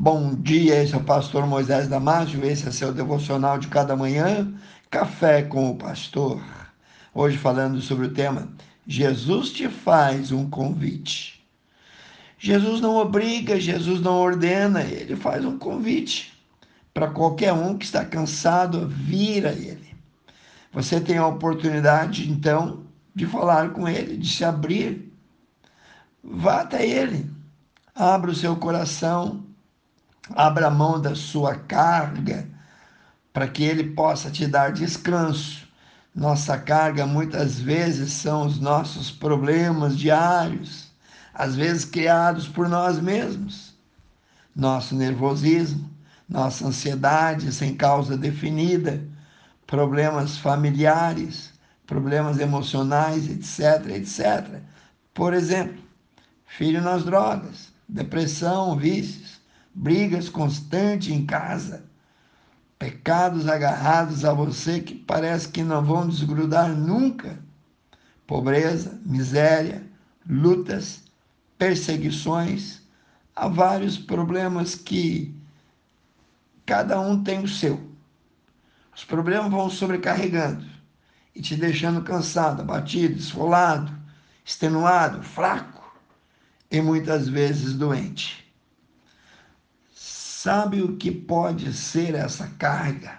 Bom dia, esse é o pastor Moisés Damásio, esse é seu devocional de cada manhã, Café com o Pastor. Hoje falando sobre o tema Jesus te faz um convite. Jesus não obriga, Jesus não ordena, ele faz um convite para qualquer um que está cansado vir a ele. Você tem a oportunidade então de falar com ele, de se abrir. Vá até ele. Abra o seu coração abra mão da sua carga para que ele possa te dar descanso. Nossa carga muitas vezes são os nossos problemas diários, às vezes criados por nós mesmos. Nosso nervosismo, nossa ansiedade sem causa definida, problemas familiares, problemas emocionais, etc, etc. Por exemplo, filho nas drogas, depressão, vícios brigas constantes em casa, pecados agarrados a você que parece que não vão desgrudar nunca, pobreza, miséria, lutas, perseguições, há vários problemas que cada um tem o seu. Os problemas vão sobrecarregando e te deixando cansado, abatido, esfolado, extenuado, fraco e muitas vezes doente. Sabe o que pode ser essa carga,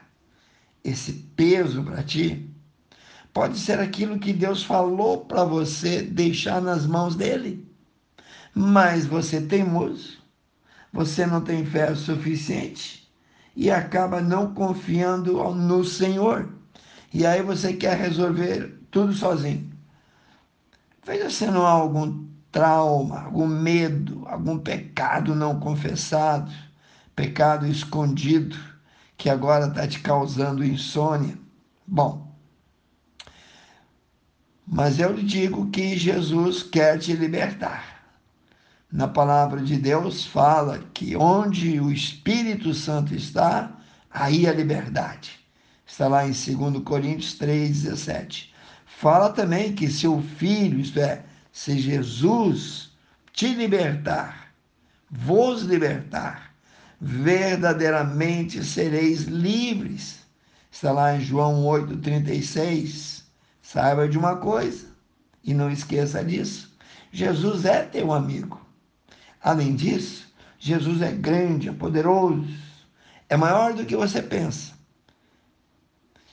esse peso para ti? Pode ser aquilo que Deus falou para você deixar nas mãos dele. Mas você é teimoso, você não tem fé suficiente e acaba não confiando no Senhor. E aí você quer resolver tudo sozinho. Veja se não há algum trauma, algum medo, algum pecado não confessado pecado escondido que agora está te causando insônia. Bom, mas eu lhe digo que Jesus quer te libertar. Na palavra de Deus fala que onde o Espírito Santo está, aí a liberdade. Está lá em 2 Coríntios 3,17. Fala também que se o Filho, isto é, se Jesus te libertar, vos libertar, verdadeiramente sereis livres. Está lá em João 8,36. Saiba de uma coisa e não esqueça disso: Jesus é teu amigo. Além disso, Jesus é grande, é poderoso, é maior do que você pensa.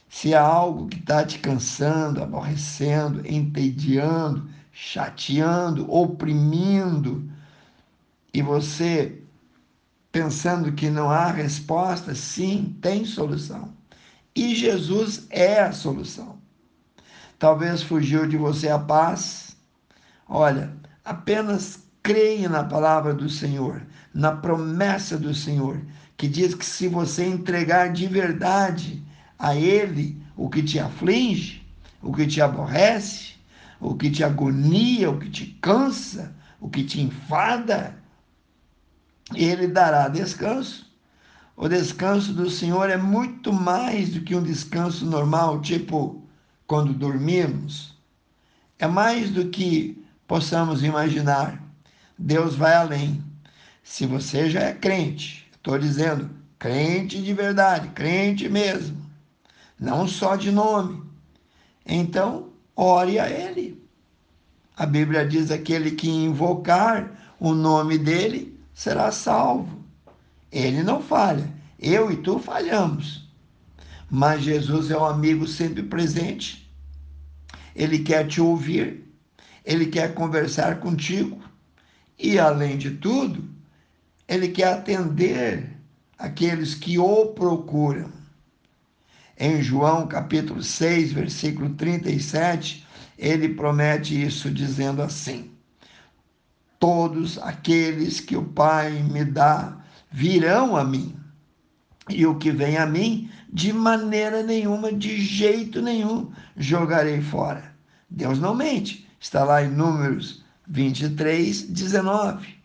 Se há algo que está te cansando, aborrecendo, entediando, chateando, oprimindo, e você pensando que não há resposta, sim, tem solução. E Jesus é a solução. Talvez fugiu de você a paz. Olha, apenas creia na palavra do Senhor, na promessa do Senhor, que diz que se você entregar de verdade a Ele o que te aflige, o que te aborrece, o que te agonia, o que te cansa, o que te enfada, ele dará descanso. O descanso do Senhor é muito mais do que um descanso normal, tipo quando dormimos. É mais do que possamos imaginar. Deus vai além. Se você já é crente, estou dizendo, crente de verdade, crente mesmo, não só de nome, então ore a Ele. A Bíblia diz: aquele que invocar o nome dele será salvo. Ele não falha. Eu e tu falhamos. Mas Jesus é um amigo sempre presente. Ele quer te ouvir. Ele quer conversar contigo. E, além de tudo, ele quer atender aqueles que o procuram. Em João capítulo 6, versículo 37, ele promete isso dizendo assim: Todos aqueles que o Pai me dá virão a mim. E o que vem a mim, de maneira nenhuma, de jeito nenhum, jogarei fora. Deus não mente. Está lá em Números 23, 19.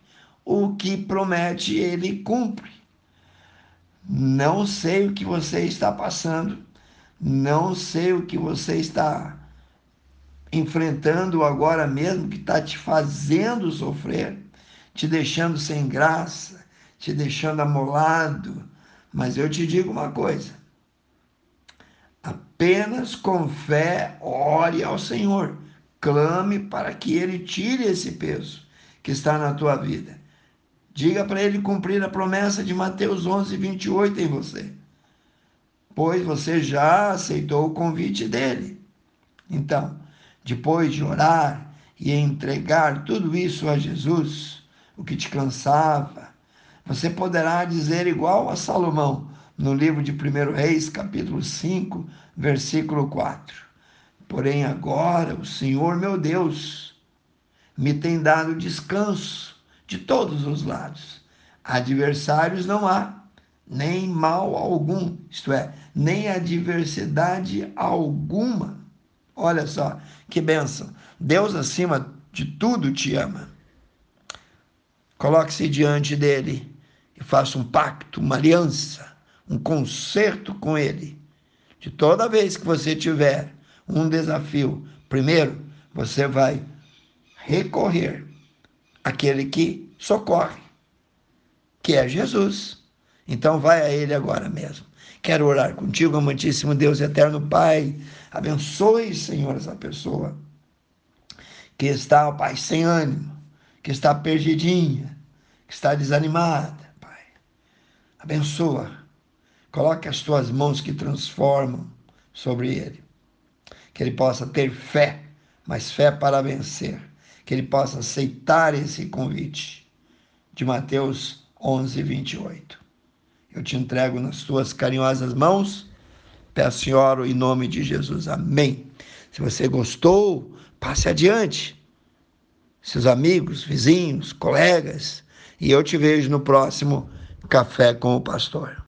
O que promete, ele cumpre. Não sei o que você está passando, não sei o que você está enfrentando agora mesmo, que está te fazendo sofrer, te deixando sem graça, te deixando amolado. Mas eu te digo uma coisa: apenas com fé ore ao Senhor, clame para que Ele tire esse peso que está na tua vida. Diga para Ele cumprir a promessa de Mateus 11, 28 em você, pois você já aceitou o convite dele. Então, depois de orar e entregar tudo isso a Jesus, o que te cansava, você poderá dizer igual a Salomão, no livro de 1 Reis, capítulo 5, versículo 4. Porém, agora o Senhor meu Deus me tem dado descanso de todos os lados. Adversários não há, nem mal algum, isto é, nem adversidade alguma. Olha só que bênção. Deus acima de tudo te ama. Coloque-se diante dele e faça um pacto, uma aliança, um concerto com ele. De toda vez que você tiver um desafio, primeiro você vai recorrer àquele que socorre, que é Jesus. Então vai a ele agora mesmo. Quero orar contigo, amantíssimo Deus eterno Pai. Abençoe, Senhor, essa pessoa que está, Pai, sem ânimo, que está perdidinha, que está desanimada, Pai. Abençoa. Coloque as tuas mãos que transformam sobre ele. Que ele possa ter fé, mas fé para vencer. Que ele possa aceitar esse convite de Mateus 11, 28. Eu te entrego nas tuas carinhosas mãos. Peço oro em nome de Jesus. Amém. Se você gostou, passe adiante. Seus amigos, vizinhos, colegas. E eu te vejo no próximo Café com o Pastor.